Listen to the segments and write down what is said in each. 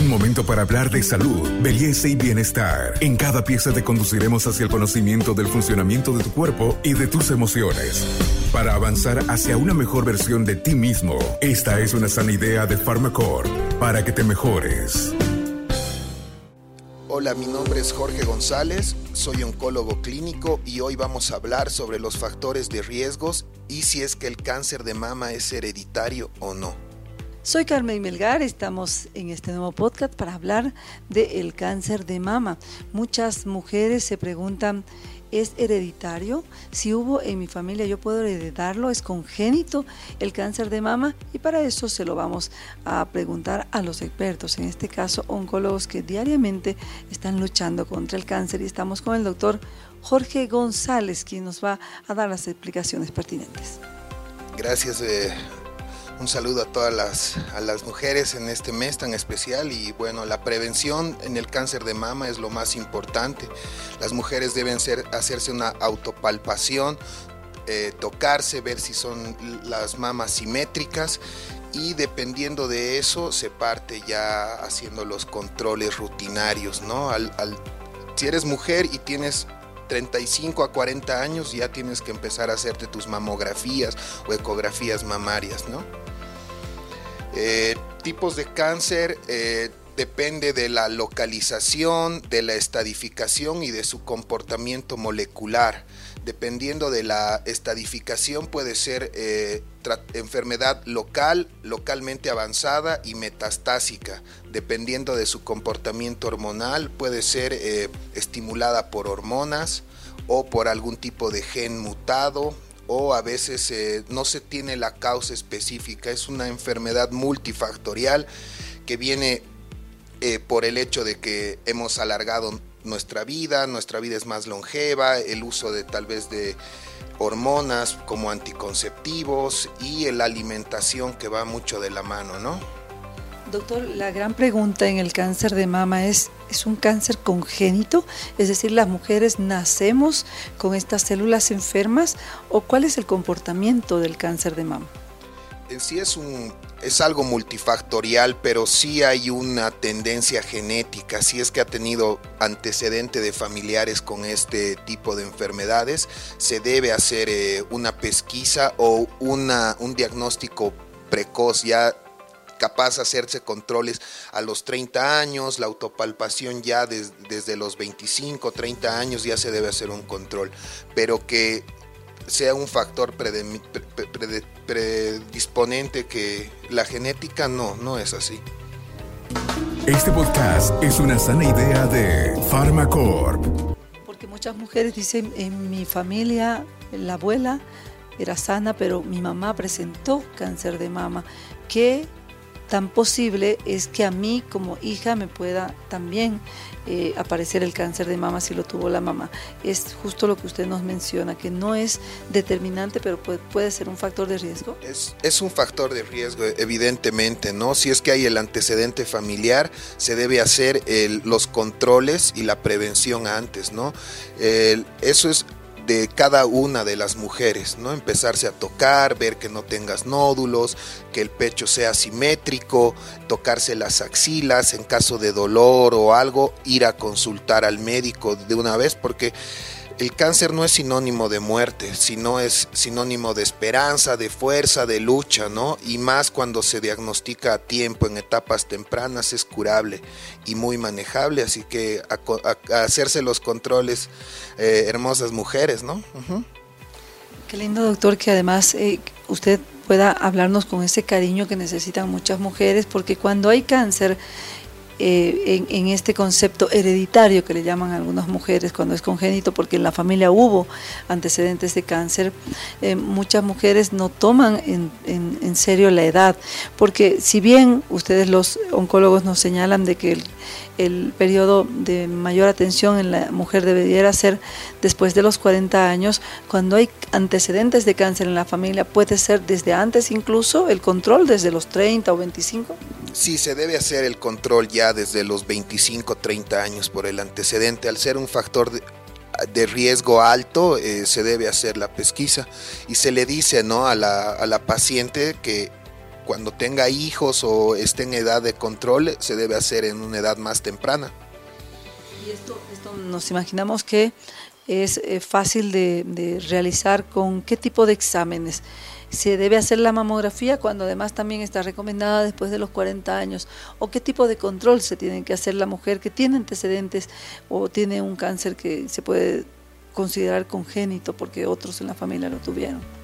Un momento para hablar de salud, belleza y bienestar. En cada pieza te conduciremos hacia el conocimiento del funcionamiento de tu cuerpo y de tus emociones. Para avanzar hacia una mejor versión de ti mismo, esta es una sana idea de Pharmacore para que te mejores. Hola, mi nombre es Jorge González, soy oncólogo clínico y hoy vamos a hablar sobre los factores de riesgos y si es que el cáncer de mama es hereditario o no. Soy Carmen Melgar, estamos en este nuevo podcast para hablar del cáncer de mama. Muchas mujeres se preguntan, ¿es hereditario? Si hubo en mi familia, ¿yo puedo heredarlo? ¿Es congénito el cáncer de mama? Y para eso se lo vamos a preguntar a los expertos, en este caso oncólogos que diariamente están luchando contra el cáncer y estamos con el doctor Jorge González, quien nos va a dar las explicaciones pertinentes. Gracias. Eh un saludo a todas las, mujeres en este mes tan especial y bueno, la prevención en el cáncer de mama es lo más importante. Las mujeres deben hacerse una autopalpación, eh, tocarse, ver si son las mamas simétricas y dependiendo de eso se parte ya haciendo los controles rutinarios, ¿no? Al, si eres mujer y tienes 35 a 40 años ya tienes que empezar a hacerte tus mamografías o ecografías mamarias, ¿no? Eh, tipos de cáncer eh, depende de la localización, de la estadificación y de su comportamiento molecular. Dependiendo de la estadificación puede ser eh, enfermedad local, localmente avanzada y metastásica. Dependiendo de su comportamiento hormonal puede ser estimulada por hormonas o por algún tipo de gen mutado, o a veces eh, no se tiene la causa específica. Es una enfermedad multifactorial que viene eh, por el hecho de que hemos alargado nuestra vida, nuestra vida es más longeva, el uso de tal vez de hormonas como anticonceptivos y la alimentación que va mucho de la mano, ¿no? Doctor, la gran pregunta en el cáncer de mama es, ¿es un cáncer congénito? Es decir, ¿las mujeres nacemos con estas células enfermas o cuál es el comportamiento del cáncer de mama? En sí es, un, es algo multifactorial, pero sí hay una tendencia genética. Si es que ha tenido antecedente de familiares con este tipo de enfermedades, se debe hacer eh, una pesquisa o una, un diagnóstico precoz ya capaz de hacerse controles a los 30 años, la autopalpación ya desde los 25, 30 años ya se debe hacer un control, pero que sea un factor predisponente que la genética no, no es así. Este podcast es una sana idea de Pharmacorp. Porque muchas mujeres dicen, en mi familia, la abuela era sana, pero mi mamá presentó cáncer de mama. ¿Qué tan posible es que a mí como hija me pueda también eh, aparecer el cáncer de mama si lo tuvo la mamá. Es justo lo que usted nos menciona, que no es determinante, pero puede, ser un factor de riesgo. Es, es, un factor de riesgo, evidentemente, ¿no? Si es que hay el antecedente familiar, se debe hacer los controles y la prevención antes, ¿no? eso es de cada una de las mujeres, ¿no? Empezarse a tocar, ver que no tengas nódulos, que el pecho sea simétrico, tocarse las axilas, en caso de dolor o algo, ir a consultar al médico de una vez porque el cáncer no es sinónimo de muerte, sino es sinónimo de esperanza, de fuerza, de lucha, ¿no? Y más cuando se diagnostica a tiempo, en etapas tempranas, es curable y muy manejable, así que a, hacerse los controles, eh, hermosas mujeres, ¿no? Qué lindo, doctor, que además eh, usted pueda hablarnos con ese cariño que necesitan muchas mujeres, porque cuando hay cáncer, eh, en, este concepto hereditario que le llaman algunas mujeres cuando es congénito, porque en la familia hubo antecedentes de cáncer, eh, muchas mujeres no toman en, en, serio la edad, porque si bien ustedes los oncólogos nos señalan de que el, el periodo de mayor atención en la mujer debería ser después de los 40 años, cuando hay antecedentes de cáncer en la familia, puede ser desde antes incluso el control desde los 30 o 25. Sí, se debe hacer el control ya desde los 25, 30 años por el antecedente. Al ser un factor de, riesgo alto, eh, se debe hacer la pesquisa y se le dice ¿no? a, la, a la paciente que cuando tenga hijos o esté en edad de control, se debe hacer en una edad más temprana. Y esto, nos imaginamos que es eh, fácil de, de realizar con qué tipo de exámenes se debe hacer la mamografía cuando además también está recomendada después de los 40 años, o qué tipo de control se tiene que hacer la mujer que tiene antecedentes o tiene un cáncer que se puede considerar congénito porque otros en la familia lo tuvieron.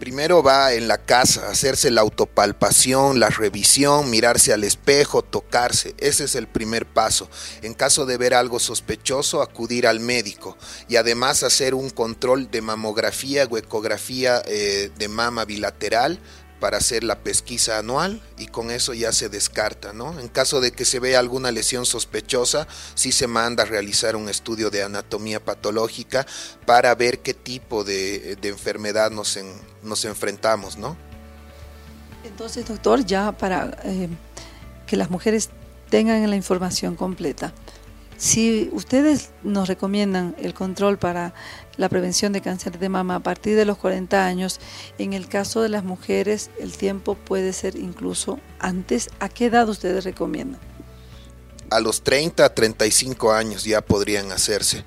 Primero va en la casa, hacerse la autopalpación, la revisión, mirarse al espejo, tocarse. Ese es el primer paso. En caso de ver algo sospechoso, acudir al médico y además hacer un control de mamografía o ecografía eh, de mama bilateral para hacer la pesquisa anual y con eso ya se descarta, ¿no? En caso de que se vea alguna lesión sospechosa, sí se manda a realizar un estudio de anatomía patológica para ver qué tipo de, enfermedad nos, nos enfrentamos, ¿no? Entonces, doctor, ya para eh, que las mujeres tengan la información completa, si ustedes nos recomiendan el control para la prevención de cáncer de mama a partir de los 40 años, en el caso de las mujeres el tiempo puede ser incluso antes. ¿A qué edad ustedes recomiendan? A los 30, 35 años ya podrían hacerse.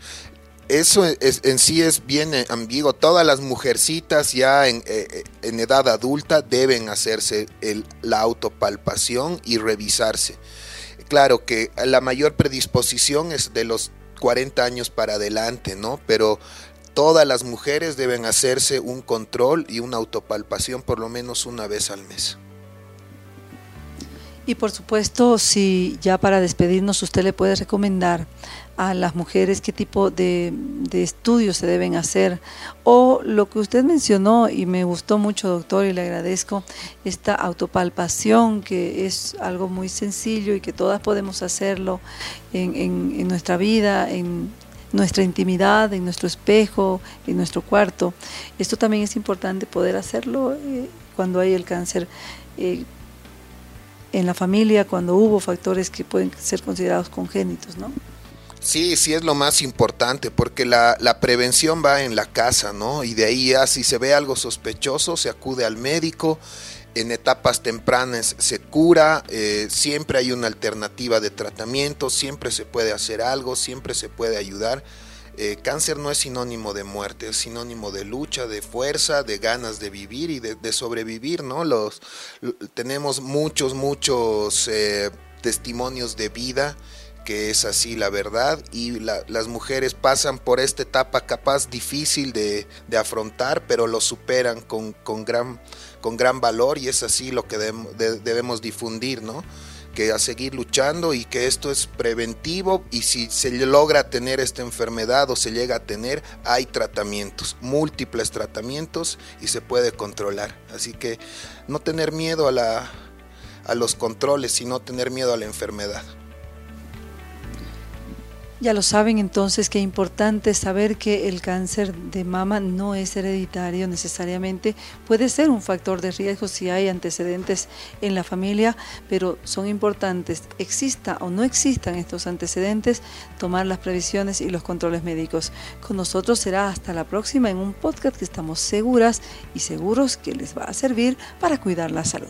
Eso en sí es bien ambiguo. Todas las mujercitas ya en, eh, eh, en edad adulta deben hacerse el, la autopalpación y revisarse claro que la mayor predisposición es de los 40 años para adelante, ¿no? Pero todas las mujeres deben hacerse un control y una autopalpación por lo menos una vez al mes. Y por supuesto, si ya para despedirnos usted le puede recomendar a las mujeres qué tipo de, estudios se deben hacer o lo que usted mencionó y me gustó mucho doctor y le agradezco esta autopalpación que es algo muy sencillo y que todas podemos hacerlo en, nuestra vida, en nuestra intimidad, en nuestro espejo, en nuestro cuarto. Esto también es importante poder hacerlo eh, cuando hay el cáncer. Eh, en la familia cuando hubo factores que pueden ser considerados congénitos, ¿no? Sí, sí es lo más importante, porque la, prevención va en la casa, ¿no? Y de ahí ya si se ve algo sospechoso, se acude al médico, en etapas tempranas se cura, eh, siempre hay una alternativa de tratamiento, siempre se puede hacer algo, siempre se puede ayudar. Eh, cáncer no es sinónimo de muerte, es sinónimo de lucha, de fuerza, de ganas de vivir y de, sobrevivir, ¿no? Los, tenemos muchos, muchos eh, testimonios de vida que es así la verdad y las mujeres pasan por esta etapa capaz difícil de, afrontar pero lo superan con, con, gran, con gran valor y es así lo que debemos difundir, ¿no? Que a seguir luchando y que esto es preventivo y si se logra tener esta enfermedad o se llega a tener, hay tratamientos, múltiples tratamientos y se puede controlar. Así que no tener miedo a, la, a los controles, sino tener miedo a la enfermedad. Ya lo saben entonces que es importante saber que el cáncer de mama no es hereditario necesariamente, puede ser un factor de riesgo si hay antecedentes en la familia, pero son importantes, exista o no existan estos antecedentes, tomar las previsiones y los controles médicos. Con nosotros será hasta la próxima en un podcast que estamos seguras y seguros que les va a servir para cuidar la salud.